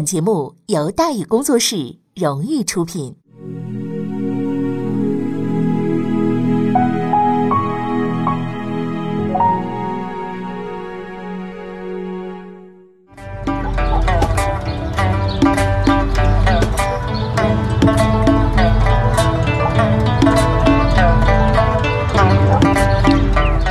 本节目由大宇工作室荣誉出品。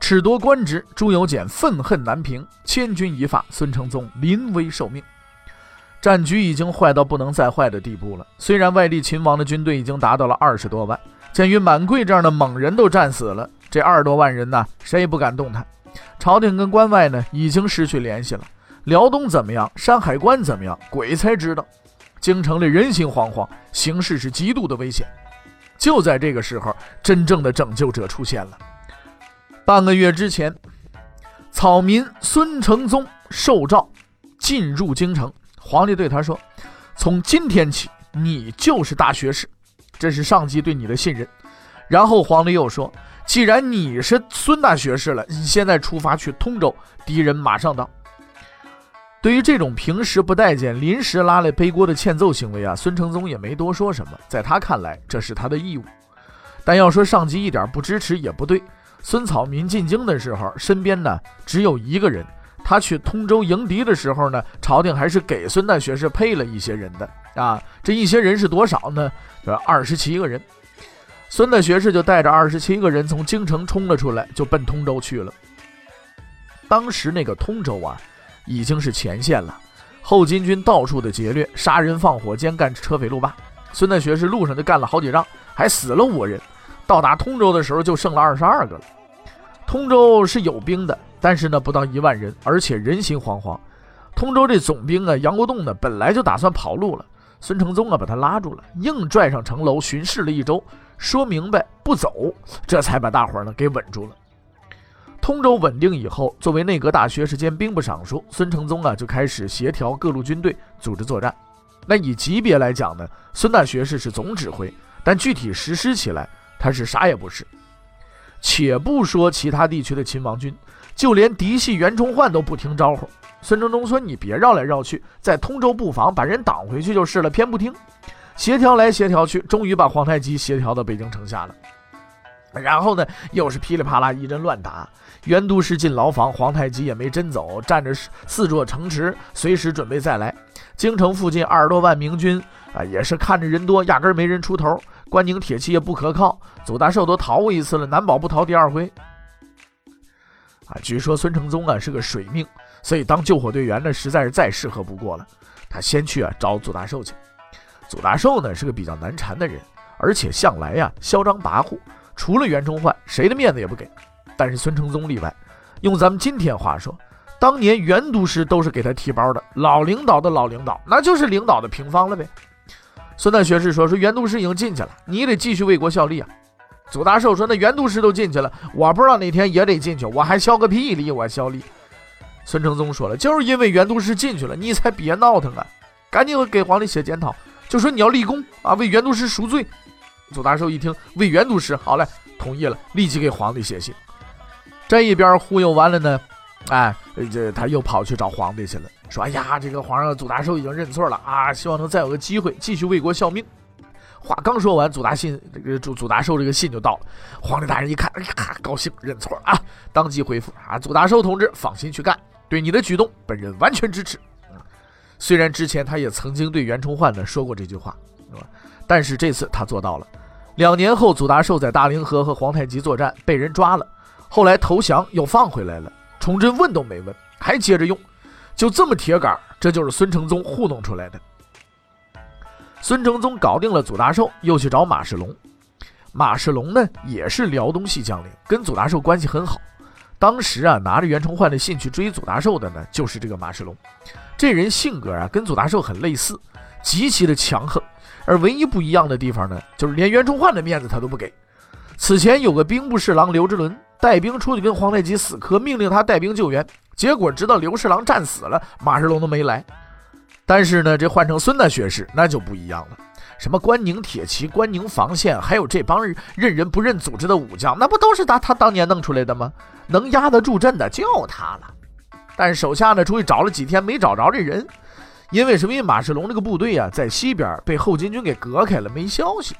褫夺官职，朱由检愤恨难平，千钧一发，孙承宗临危受命。战局已经坏到不能再坏的地步了。虽然外地秦王的军队已经达到了二十多万，鉴于满贵这样的猛人都战死了，这二十多万人呢，谁也不敢动弹。朝廷跟关外呢，已经失去联系了。辽东怎么样？山海关怎么样？鬼才知道。京城里人心惶惶，形势是极度的危险。就在这个时候，真正的拯救者出现了。半个月之前，草民孙承宗受诏进入京城。皇帝对他说：“从今天起，你就是大学士，这是上级对你的信任。”然后皇帝又说：“既然你是孙大学士了，你现在出发去通州，敌人马上到。”对于这种平时不待见、临时拉来背锅的欠揍行为啊，孙承宗也没多说什么。在他看来，这是他的义务。但要说上级一点不支持也不对。孙草民进京的时候，身边呢只有一个人。他去通州迎敌的时候呢，朝廷还是给孙大学士配了一些人的啊。这一些人是多少呢？呃，二十七个人。孙大学士就带着二十七个人从京城冲了出来，就奔通州去了。当时那个通州啊，已经是前线了，后金军到处的劫掠、杀人放火、兼干车匪路霸。孙大学士路上就干了好几仗，还死了五人。到达通州的时候，就剩了二十二个了。通州是有兵的，但是呢，不到一万人，而且人心惶惶。通州这总兵啊，杨国栋呢，本来就打算跑路了。孙承宗啊，把他拉住了，硬拽上城楼巡视了一周，说明白不走，这才把大伙儿呢给稳住了。通州稳定以后，作为内阁大学士兼兵部尚书，孙承宗啊就开始协调各路军队，组织作战。那以级别来讲呢，孙大学士是总指挥，但具体实施起来。他是啥也不是，且不说其他地区的秦王军，就连嫡系袁崇焕都不听招呼。孙承宗说：“你别绕来绕去，在通州布防，把人挡回去就是了。”偏不听，协调来协调去，终于把皇太极协调到北京城下了。然后呢，又是噼里啪啦一阵乱打，袁都师进牢房，皇太极也没真走，站着四座城池，随时准备再来。京城附近二十多万明军啊，也是看着人多，压根没人出头。关宁铁骑也不可靠，祖大寿都逃过一次了，难保不逃第二回。啊，据说孙承宗啊是个水命，所以当救火队员呢实在是再适合不过了。他先去啊找祖大寿去。祖大寿呢是个比较难缠的人，而且向来呀嚣张跋扈，除了袁崇焕，谁的面子也不给。但是孙承宗例外，用咱们今天话说，当年袁都师都是给他提包的，老领导的老领导，那就是领导的平方了呗。孙大学士说：“说袁都师已经进去了，你得继续为国效力啊。”祖大寿说：“那袁都师都进去了，我不知道哪天也得进去，我还效个屁力，我效力。”孙承宗说了：“就是因为袁都师进去了，你才别闹腾啊！赶紧给皇帝写检讨，就说你要立功啊，为袁都师赎罪。”祖大寿一听，为袁都师，好嘞，同意了，立即给皇帝写信。这一边忽悠完了呢，哎，这他又跑去找皇帝去了。说：“哎呀，这个皇上祖大寿已经认错了啊，希望能再有个机会继续为国效命。”话刚说完，祖大信这个祖祖大寿这个信就到了。皇帝大人一看，哎呀，高兴，认错啊，当即回复：“啊，祖大寿同志，放心去干，对你的举动，本人完全支持。”虽然之前他也曾经对袁崇焕呢说过这句话，是吧？但是这次他做到了。两年后，祖大寿在大凌河和皇太极作战，被人抓了，后来投降又放回来了。崇祯问都没问，还接着用。就这么铁杆，这就是孙承宗糊弄出来的。孙承宗搞定了祖大寿，又去找马世龙。马世龙呢，也是辽东系将领，跟祖大寿关系很好。当时啊，拿着袁崇焕的信去追祖大寿的呢，就是这个马世龙。这人性格啊，跟祖大寿很类似，极其的强横。而唯一不一样的地方呢，就是连袁崇焕的面子他都不给。此前有个兵部侍郎刘之伦带兵出去跟皇太极死磕，命令他带兵救援，结果直到刘侍郎战死了，马世龙都没来。但是呢，这换成孙大学士那就不一样了。什么关宁铁骑、关宁防线，还有这帮认人不认组织的武将，那不都是他他当年弄出来的吗？能压得住阵的就他了。但手下呢，出去找了几天没找着这人，因为什么？因为马世龙这个部队啊，在西边被后金军给隔开了，没消息。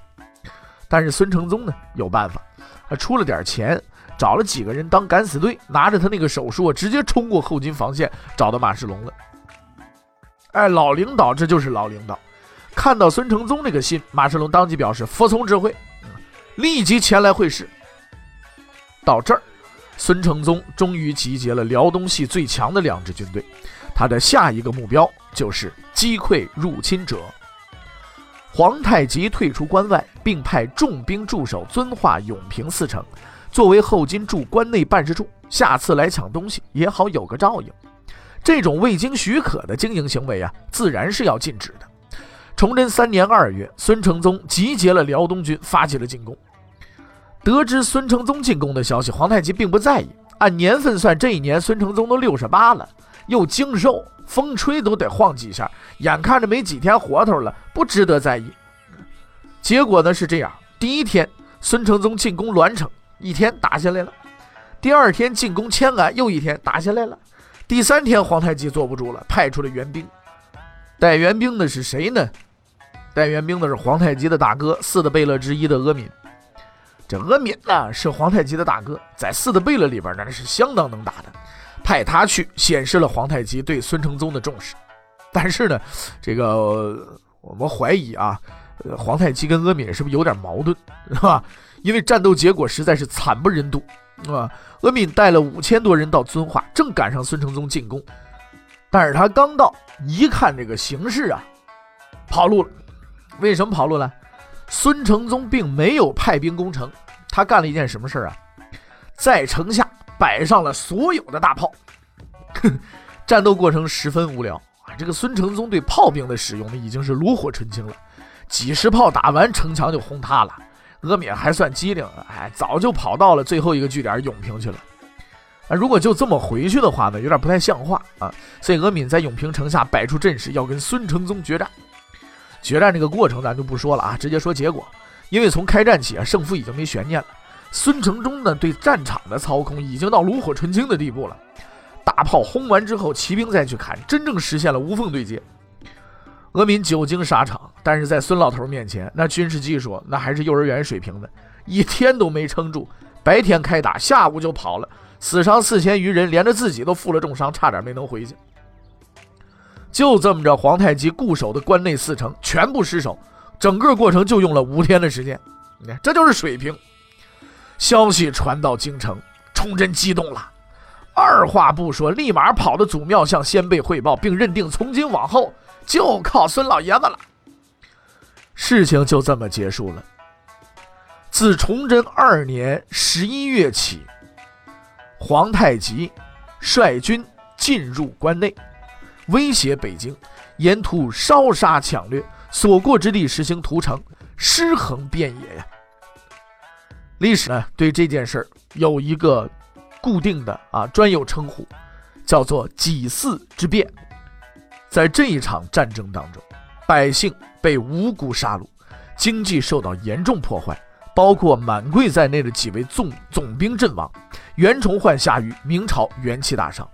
但是孙承宗呢，有办法，他出了点钱，找了几个人当敢死队，拿着他那个手术，直接冲过后金防线，找到马世龙了。哎，老领导，这就是老领导。看到孙承宗这个信，马世龙当即表示服从指挥，立即前来会师。到这儿，孙承宗终于集结了辽东系最强的两支军队，他的下一个目标就是击溃入侵者。皇太极退出关外，并派重兵驻守遵化、永平四城，作为后金驻关内办事处，下次来抢东西也好有个照应。这种未经许可的经营行为啊，自然是要禁止的。崇祯三年二月，孙承宗集结了辽东军，发起了进攻。得知孙承宗进攻的消息，皇太极并不在意。按年份算，这一年孙承宗都六十八了，又精瘦，风吹都得晃几下，眼看着没几天活头了，不值得在意。结果呢是这样：第一天，孙承宗进攻栾城，一天打下来了；第二天进攻迁安，又一天打下来了；第三天，皇太极坐不住了，派出了援兵。带援兵的是谁呢？带援兵的是皇太极的大哥，四的贝勒之一的阿敏。这阿敏呢是皇太极的大哥，在四的贝勒里边那是相当能打的，派他去显示了皇太极对孙承宗的重视。但是呢，这个我们怀疑啊，皇太极跟阿敏是不是有点矛盾，是吧？因为战斗结果实在是惨不忍睹，是吧？阿敏带了五千多人到遵化，正赶上孙承宗进攻，但是他刚到，一看这个形势啊，跑路了。为什么跑路了？孙承宗并没有派兵攻城，他干了一件什么事儿啊？在城下摆上了所有的大炮，哼战斗过程十分无聊啊！这个孙承宗对炮兵的使用呢，已经是炉火纯青了，几十炮打完，城墙就轰塌了。阿敏还算机灵，哎，早就跑到了最后一个据点永平去了。啊，如果就这么回去的话呢，有点不太像话啊！所以阿敏在永平城下摆出阵势，要跟孙承宗决战。决战这个过程咱就不说了啊，直接说结果。因为从开战起啊，胜负已经没悬念了。孙承宗呢，对战场的操控已经到炉火纯青的地步了。大炮轰完之后，骑兵再去砍，真正实现了无缝对接。阿敏久经沙场，但是在孙老头面前，那军事技术那还是幼儿园水平的，一天都没撑住。白天开打，下午就跑了，死伤四千余人，连着自己都负了重伤，差点没能回去。就这么着，皇太极固守的关内四城全部失守，整个过程就用了五天的时间。你看，这就是水平。消息传到京城，崇祯激动了，二话不说，立马跑到祖庙向先辈汇报，并认定从今往后就靠孙老爷子了。事情就这么结束了。自崇祯二年十一月起，皇太极率军进入关内。威胁北京，沿途烧杀抢掠，所过之地实行屠城，尸横遍野呀。历史呢对这件事有一个固定的啊专有称呼，叫做几巳之变。在这一场战争当中，百姓被无辜杀戮，经济受到严重破坏，包括满贵在内的几位总总兵阵亡，袁崇焕下狱，明朝元气大伤。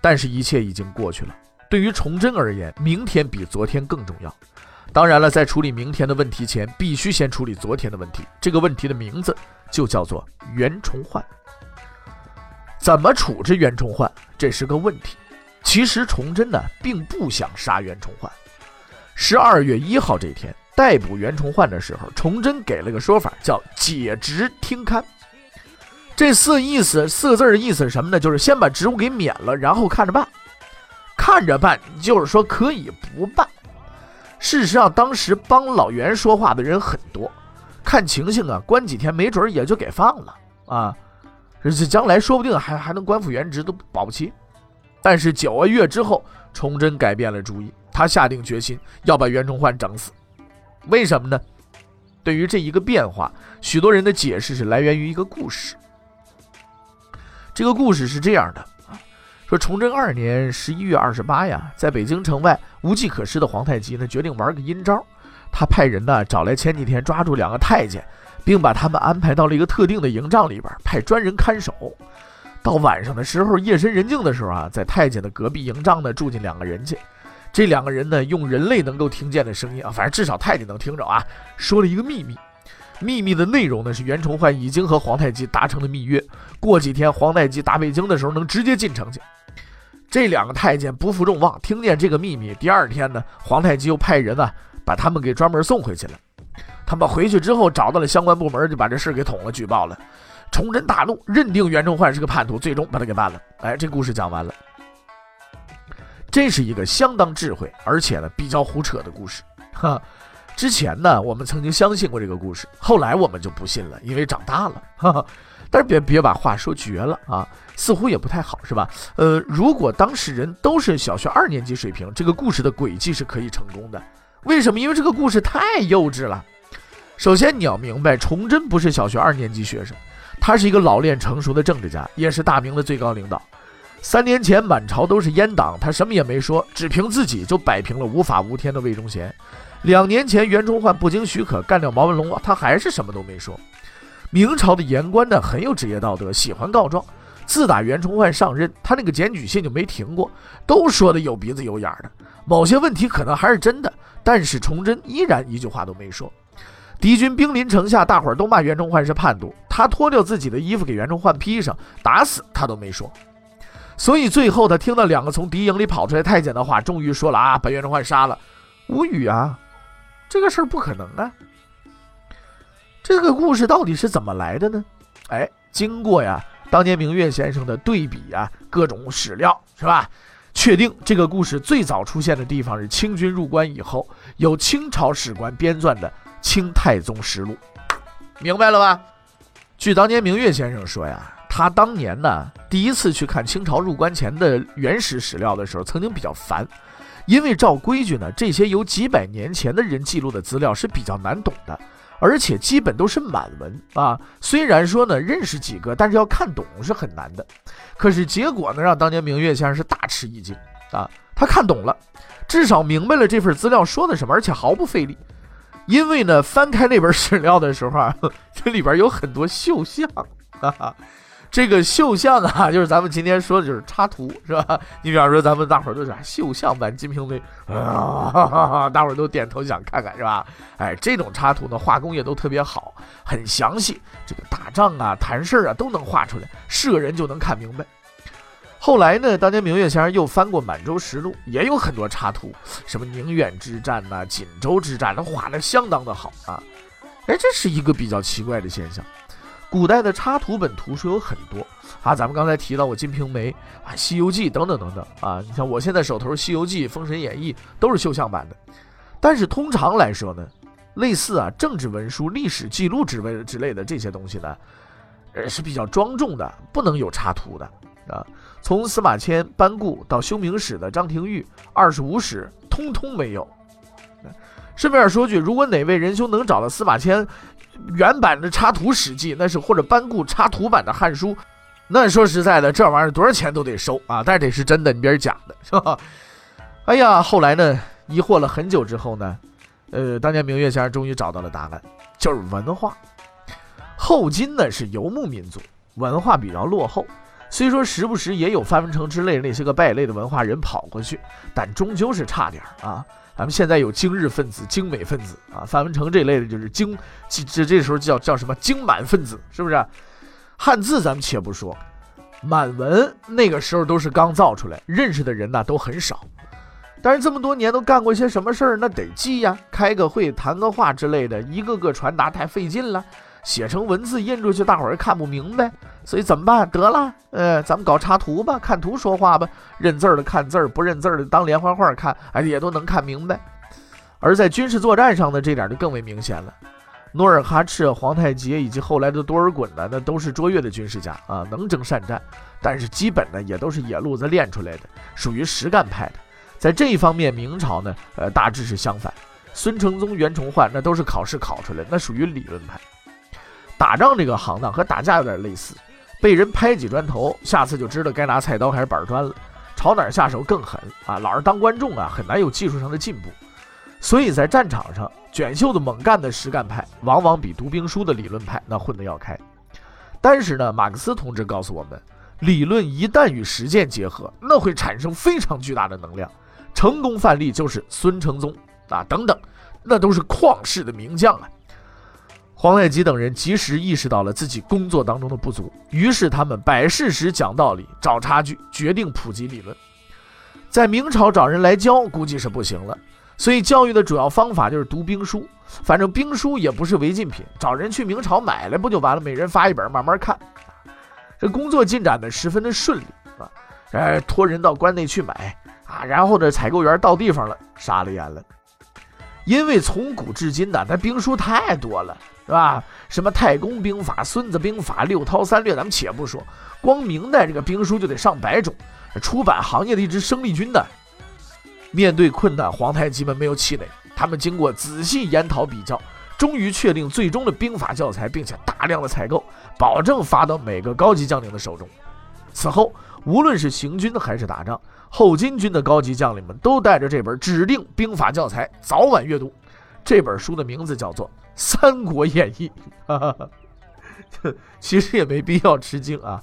但是，一切已经过去了。对于崇祯而言，明天比昨天更重要。当然了，在处理明天的问题前，必须先处理昨天的问题。这个问题的名字就叫做袁崇焕。怎么处置袁崇焕，这是个问题。其实，崇祯呢并不想杀袁崇焕。十二月一号这天逮捕袁崇焕的时候，崇祯给了个说法，叫解职听勘。这四意思，四个字的意思是什么呢？就是先把职务给免了，然后看着办，看着办，就是说可以不办。事实上，当时帮老袁说话的人很多，看情形啊，关几天没准也就给放了啊。这将来说不定还还能官复原职都保不齐。但是九个月之后，崇祯改变了主意，他下定决心要把袁崇焕整死。为什么呢？对于这一个变化，许多人的解释是来源于一个故事。这个故事是这样的，说崇祯二年十一月二十八呀，在北京城外无计可施的皇太极呢，决定玩个阴招。他派人呢找来前几天抓住两个太监，并把他们安排到了一个特定的营帐里边，派专人看守。到晚上的时候，夜深人静的时候啊，在太监的隔壁营帐呢住进两个人去。这两个人呢，用人类能够听见的声音啊，反正至少太监能听着啊，说了一个秘密。秘密的内容呢是袁崇焕已经和皇太极达成了密约，过几天皇太极打北京的时候能直接进城去。这两个太监不负众望，听见这个秘密，第二天呢，皇太极又派人呢把他们给专门送回去了。他们回去之后找到了相关部门，就把这事给捅了，举报了。崇祯大怒，认定袁崇焕是个叛徒，最终把他给办了。哎，这故事讲完了。这是一个相当智慧，而且呢比较胡扯的故事。哈，之前呢我们曾经相信过这个故事，后来我们就不信了，因为长大了。哈哈，但是别别把话说绝了啊，似乎也不太好，是吧？呃，如果当事人都是小学二年级水平，这个故事的轨迹是可以成功的。为什么？因为这个故事太幼稚了。首先你要明白，崇祯不是小学二年级学生，他是一个老练成熟的政治家，也是大明的最高领导。三年前满朝都是阉党，他什么也没说，只凭自己就摆平了无法无天的魏忠贤。两年前袁崇焕不经许可干掉毛文龙，他还是什么都没说。明朝的言官呢很有职业道德，喜欢告状。自打袁崇焕上任，他那个检举信就没停过，都说的有鼻子有眼的。某些问题可能还是真的，但是崇祯依然一句话都没说。敌军兵临城下，大伙儿都骂袁崇焕是叛徒，他脱掉自己的衣服给袁崇焕披上，打死他都没说。所以最后，他听到两个从敌营里跑出来太监的话，终于说了啊，把袁崇焕杀了。无语啊，这个事儿不可能啊。这个故事到底是怎么来的呢？哎，经过呀，当年明月先生的对比啊，各种史料是吧？确定这个故事最早出现的地方是清军入关以后，由清朝史官编撰的《清太宗实录》，明白了吧？据当年明月先生说呀。他当年呢，第一次去看清朝入关前的原始史料的时候，曾经比较烦，因为照规矩呢，这些由几百年前的人记录的资料是比较难懂的，而且基本都是满文啊。虽然说呢，认识几个，但是要看懂是很难的。可是结果呢，让当年明月先生是大吃一惊啊！他看懂了，至少明白了这份资料说的什么，而且毫不费力。因为呢，翻开那本史料的时候啊，这里边有很多绣像，哈哈。这个绣像啊，就是咱们今天说的，就是插图，是吧？你比方说，咱们大伙儿都是绣像版《金瓶梅》，啊，大伙儿都点头想看看，是吧？哎，这种插图呢，画工也都特别好，很详细，这个打仗啊、谈事儿啊都能画出来，是个人就能看明白。后来呢，当年明月先生又翻过《满洲实录》，也有很多插图，什么宁远之战呐、锦州之战，都画的相当的好啊。哎，这是一个比较奇怪的现象。古代的插图本图书有很多啊，咱们刚才提到过《金瓶梅》啊，《西游记》等等等等啊。你像我现在手头《西游记》《封神演义》都是绣像版的，但是通常来说呢，类似啊政治文书、历史记录之类之类的这些东西呢，呃是比较庄重的，不能有插图的啊。从司马迁、班固到修明史的张廷玉，二十五史通通没有。顺便说句，如果哪位仁兄能找到司马迁。原版的插图《史记》，那是或者班固插图版的《汉书》，那说实在的，这玩意儿多少钱都得收啊！但是得是真的，你别是假的，是吧？哎呀，后来呢，疑惑了很久之后呢，呃，当年明月先生终于找到了答案，就是文化。后金呢是游牧民族，文化比较落后，虽说时不时也有范文成之类那些个败类的文化人跑过去，但终究是差点儿啊。咱们现在有精日分子、精美分子啊，范文成这类的就是精，这这时候叫叫什么精满分子，是不是？汉字咱们且不说，满文那个时候都是刚造出来，认识的人呢都很少。但是这么多年都干过些什么事儿？那得记呀，开个会、谈个话之类的，一个个传达太费劲了。写成文字印出去，大伙儿看不明白，所以怎么办？得了，呃，咱们搞插图吧，看图说话吧，认字儿的看字儿，不认字儿的当连环画看，哎，也都能看明白。而在军事作战上呢，这点就更为明显了。努尔哈赤、皇太极以及后来的多尔衮呢，那都是卓越的军事家啊，能征善战，但是基本呢也都是野路子练出来的，属于实干派的。在这一方面，明朝呢，呃，大致是相反。孙承宗、袁崇焕那都是考试考出来，那属于理论派。打仗这个行当和打架有点类似，被人拍几砖头，下次就知道该拿菜刀还是板砖了。朝哪儿下手更狠啊？老是当观众啊，很难有技术上的进步。所以在战场上，卷袖子猛干的实干派，往往比读兵书的理论派那混得要开。但是呢，马克思同志告诉我们，理论一旦与实践结合，那会产生非常巨大的能量。成功范例就是孙承宗。啊，等等，那都是旷世的名将啊！皇太极等人及时意识到了自己工作当中的不足，于是他们摆事实、讲道理、找差距，决定普及理论。在明朝找人来教，估计是不行了，所以教育的主要方法就是读兵书。反正兵书也不是违禁品，找人去明朝买来不就完了？每人发一本，慢慢看。这工作进展的十分的顺利啊！哎，托人到关内去买啊，然后这采购员到地方了，傻了眼了。因为从古至今呢，那兵书太多了，是吧？什么太公兵法、孙子兵法、六韬三略，咱们且不说，光明代这个兵书就得上百种，出版行业的一支生力军呢。面对困难，皇太极们没有气馁，他们经过仔细研讨比较，终于确定最终的兵法教材，并且大量的采购，保证发到每个高级将领的手中。此后，无论是行军还是打仗。后金军的高级将领们都带着这本指定兵法教材，早晚阅读。这本书的名字叫做《三国演义》。其实也没必要吃惊啊，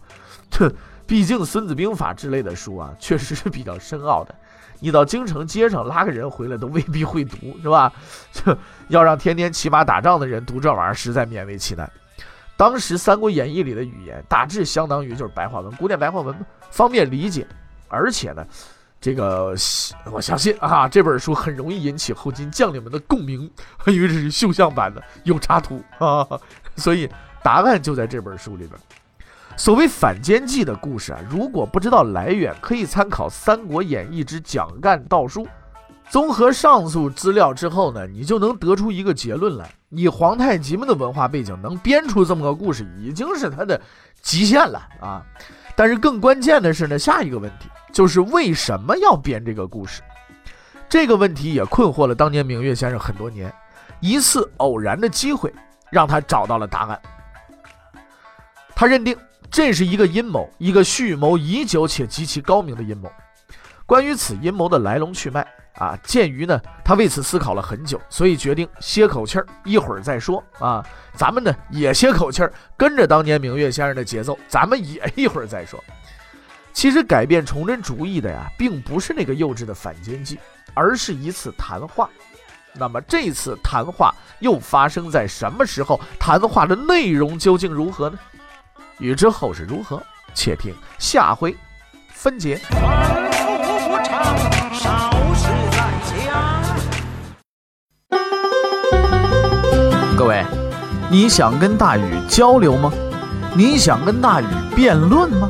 这 毕竟《孙子兵法》之类的书啊，确实是比较深奥的。你到京城街上拉个人回来，都未必会读，是吧？这 要让天天骑马打仗的人读这玩意儿，实在勉为其难。当时《三国演义》里的语言，大致相当于就是白话文，古典白话文，方便理解。而且呢，这个我相信啊，这本书很容易引起后金将领们的共鸣，因为这是绣像版的，有插图啊，所以答案就在这本书里边。所谓反间计的故事啊，如果不知道来源，可以参考《三国演义之蒋干盗书》。综合上述资料之后呢，你就能得出一个结论来：以皇太极们的文化背景，能编出这么个故事，已经是他的极限了啊。但是更关键的是呢，下一个问题就是为什么要编这个故事？这个问题也困惑了当年明月先生很多年。一次偶然的机会让他找到了答案。他认定这是一个阴谋，一个蓄谋已久且极其高明的阴谋。关于此阴谋的来龙去脉。啊，鉴于呢，他为此思考了很久，所以决定歇口气儿，一会儿再说啊。咱们呢也歇口气儿，跟着当年明月先生的节奏，咱们也一会儿再说。其实改变崇祯主意的呀，并不是那个幼稚的反间计，而是一次谈话。那么这次谈话又发生在什么时候？谈话的内容究竟如何呢？欲知后事如何，且听下回分解。各位，你想跟大禹交流吗？你想跟大禹辩论吗？